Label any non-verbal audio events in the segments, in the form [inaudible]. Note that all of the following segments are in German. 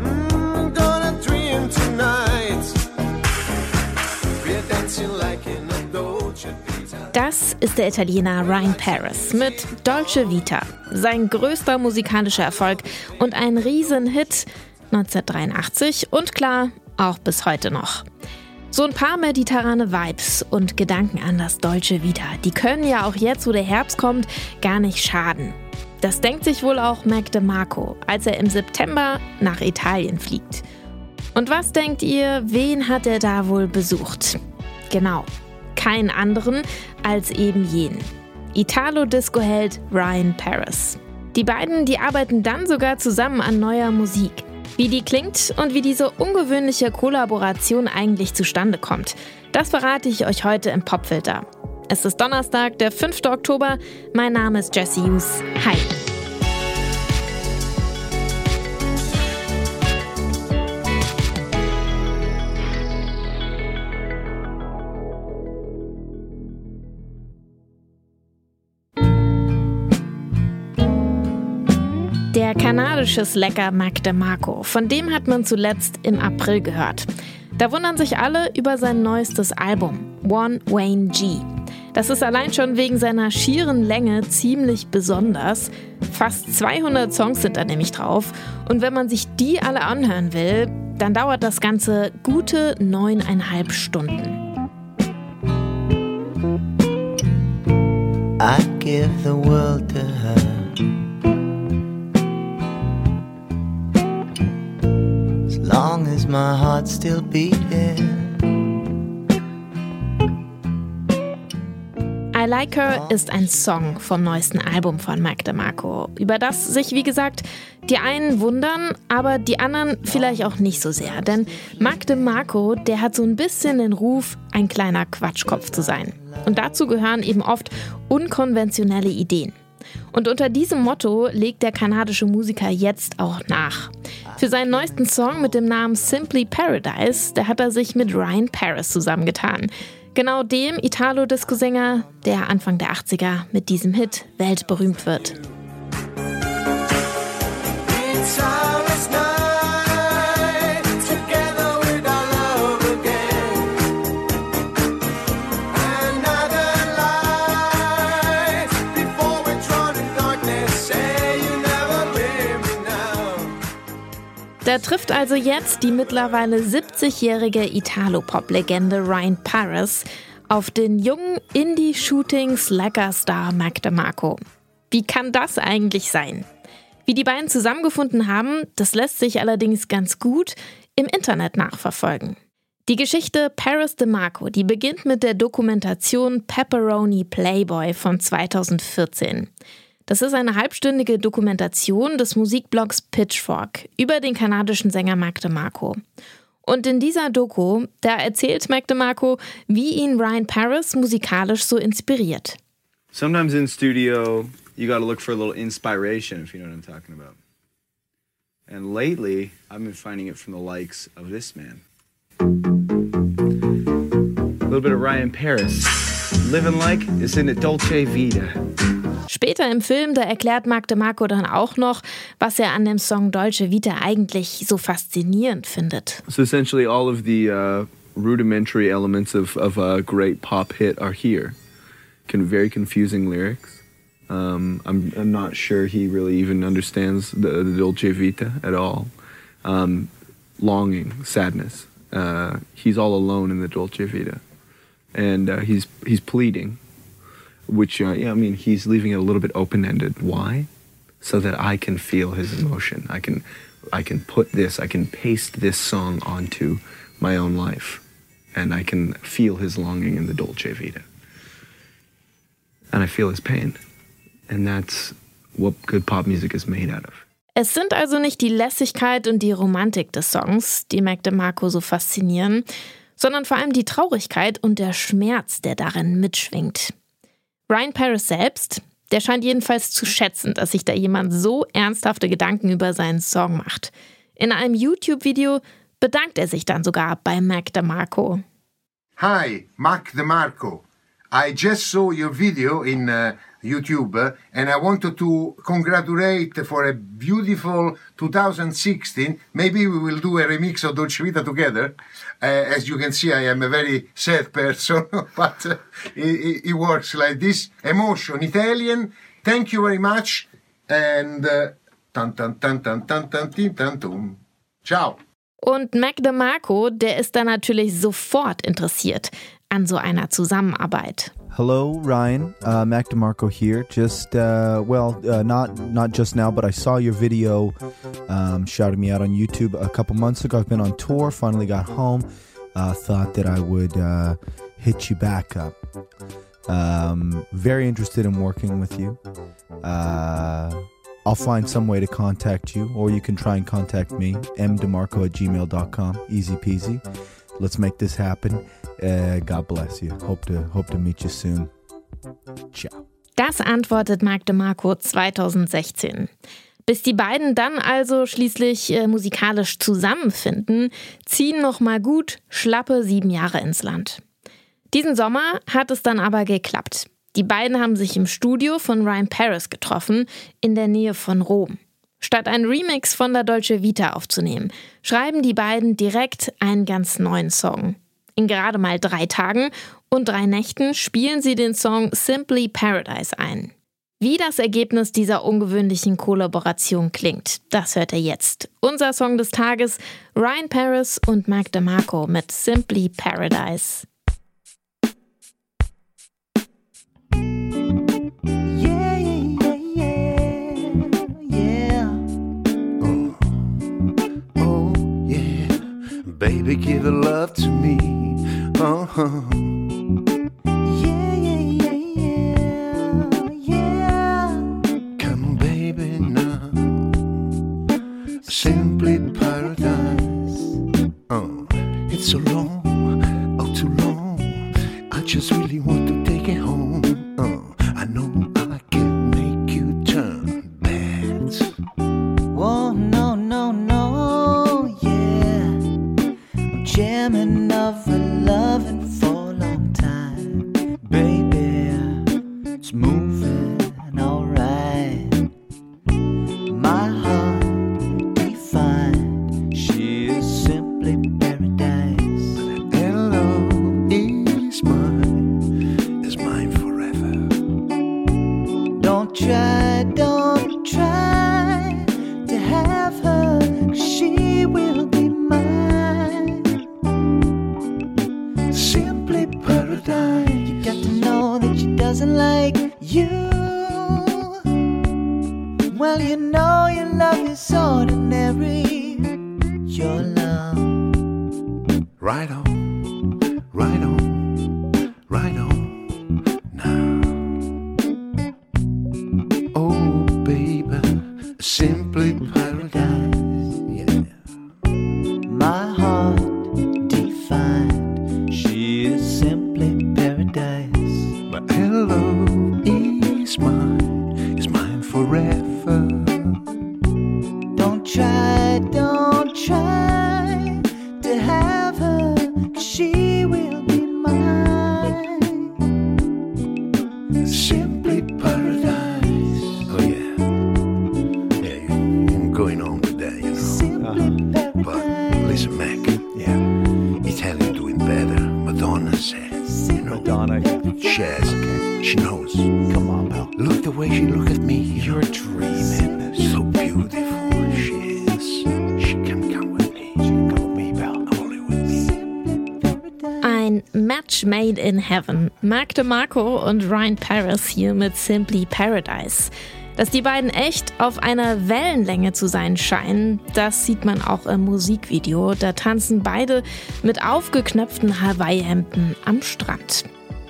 Mm. Das ist der Italiener Ryan Paris mit Dolce Vita. Sein größter musikalischer Erfolg und ein Riesenhit 1983 und klar, auch bis heute noch. So ein paar mediterrane Vibes und Gedanken an das Dolce Vita, die können ja auch jetzt, wo der Herbst kommt, gar nicht schaden. Das denkt sich wohl auch Mac DeMarco, als er im September nach Italien fliegt. Und was denkt ihr, wen hat er da wohl besucht? Genau, keinen anderen als eben jenen. Italo-Disco-Held Ryan Paris. Die beiden, die arbeiten dann sogar zusammen an neuer Musik. Wie die klingt und wie diese ungewöhnliche Kollaboration eigentlich zustande kommt, das verrate ich euch heute im Popfilter. Es ist Donnerstag, der 5. Oktober. Mein Name ist Jesse Hughes. Hi. Der kanadische Slacker Mac DeMarco, von dem hat man zuletzt im April gehört. Da wundern sich alle über sein neuestes Album, One Wayne G. Das ist allein schon wegen seiner schieren Länge ziemlich besonders. Fast 200 Songs sind da nämlich drauf. Und wenn man sich die alle anhören will, dann dauert das Ganze gute neuneinhalb Stunden. I'd give the world to her. My heart's still beating. I Like Her ist ein Song vom neuesten Album von Mac DeMarco, über das sich, wie gesagt, die einen wundern, aber die anderen vielleicht auch nicht so sehr. Denn Mac DeMarco, der hat so ein bisschen den Ruf, ein kleiner Quatschkopf zu sein. Und dazu gehören eben oft unkonventionelle Ideen. Und unter diesem Motto legt der kanadische Musiker jetzt auch nach. Für seinen neuesten Song mit dem Namen Simply Paradise, da hat er sich mit Ryan Paris zusammengetan. Genau dem Italo-Disco-Sänger, der Anfang der 80er mit diesem Hit weltberühmt wird. It's Da trifft also jetzt die mittlerweile 70-jährige Italo-Pop-Legende Ryan Paris auf den jungen Indie-Shooting-Slacker-Star Mac DeMarco. Wie kann das eigentlich sein? Wie die beiden zusammengefunden haben, das lässt sich allerdings ganz gut im Internet nachverfolgen. Die Geschichte Paris DeMarco, die beginnt mit der Dokumentation Pepperoni Playboy von 2014. Das ist eine halbstündige Dokumentation des Musikblogs Pitchfork über den kanadischen Sänger Mac DeMarco. Und in dieser Doku, da erzählt Mac DeMarco, wie ihn Ryan Paris musikalisch so inspiriert. sometimes in studio you got to look for a little inspiration if you know what i'm talking about and lately i've been finding it from the likes of this man a little bit of ryan paris living like it's in the dolce vita Später im Film, da erklärt Marc DeMarco dann auch noch, was er an dem Song Dolce Vita eigentlich so faszinierend findet. so essentially all of the uh, rudimentary elements of, of a great pop hit are here. Con- very confusing lyrics. Um, I'm, I'm not sure he really even understands the, the dolce vita at all. Um, longing sadness. Uh, he's all alone in the dolce vita. And uh, he's he's pleading which uh, yeah i mean he's leaving it a little bit open-ended. Why? So that i can feel his emotion. I can i can put this i can paste this song onto my own life. And i can feel his longing in the dolce vita. And i feel his pain. And that's what good pop music is made out of. Es sind also nicht die Lässigkeit und die Romantik des Songs, die Mac DeMarco so faszinieren, sondern vor allem die Traurigkeit und der Schmerz, der darin mitschwingt. Ryan Paris selbst, der scheint jedenfalls zu schätzen, dass sich da jemand so ernsthafte Gedanken über seinen Song macht. In einem YouTube-Video bedankt er sich dann sogar bei Mac DeMarco. Hi, Mac DeMarco. I just saw your video in uh, YouTube and I wanted to congratulate for a beautiful 2016. Maybe we will do a remix of Dolce Vita together. Uh, as you can see, I am a very sad person, [laughs] but uh, it, it works like this. Emotion, Italian. Thank you very much. And uh, tan tan tan tan tan tan tin, tan. Ciao. Und Mac DeMarco, der ist da natürlich sofort interessiert an so einer Zusammenarbeit. Hello, Ryan. Uh, Mac DeMarco here. Just uh, well, uh, not not just now, but I saw your video um, shouting me out on YouTube a couple months ago. I've been on tour. Finally got home. Uh, thought that I would uh, hit you back up. Um, very interested in working with you. Uh, I'll find some way to contact you, or you can try and contact me, mdemarco at gmail.com. Easy peasy. Let's make this happen. Uh, God bless you. Hope to hope to meet you soon. Ciao. Das antwortet Marc DeMarco 2016. Bis die beiden dann also schließlich äh, musikalisch zusammenfinden, ziehen noch mal gut schlappe sieben Jahre ins Land. Diesen Sommer hat es dann aber geklappt. Die beiden haben sich im Studio von Ryan Paris getroffen, in der Nähe von Rom. Statt einen Remix von der Dolce Vita aufzunehmen, schreiben die beiden direkt einen ganz neuen Song. In gerade mal drei Tagen und drei Nächten spielen sie den Song Simply Paradise ein. Wie das Ergebnis dieser ungewöhnlichen Kollaboration klingt, das hört ihr jetzt. Unser Song des Tages, Ryan Paris und Mark DeMarco mit Simply Paradise. Baby, give a love to me. Uh-huh. Yeah, paradise. You got to know that she doesn't like you. Well, you know your love is ordinary. Your love. Right on, right on, right on now. Oh, baby, simply try, don't try to have her. 'cause she will be mine. Simply paradise. Oh yeah, yeah. you- You're going on with that, you know. Simply But paradise. listen, Mac. Yeah, Italian doing better. Madonna says. You know, Madonna, She has. She knows. come on, pal. Look the way she look at me. You're dreaming. Match made in heaven. Marc DeMarco und Ryan Paris hier mit Simply Paradise. Dass die beiden echt auf einer Wellenlänge zu sein scheinen, das sieht man auch im Musikvideo. Da tanzen beide mit aufgeknöpften Hawaii-Hemden am Strand.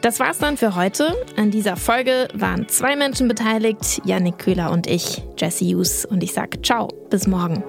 Das war's dann für heute. An dieser Folge waren zwei Menschen beteiligt, Yannick Köhler und ich, Jesse Hughes. Und ich sag ciao, bis morgen.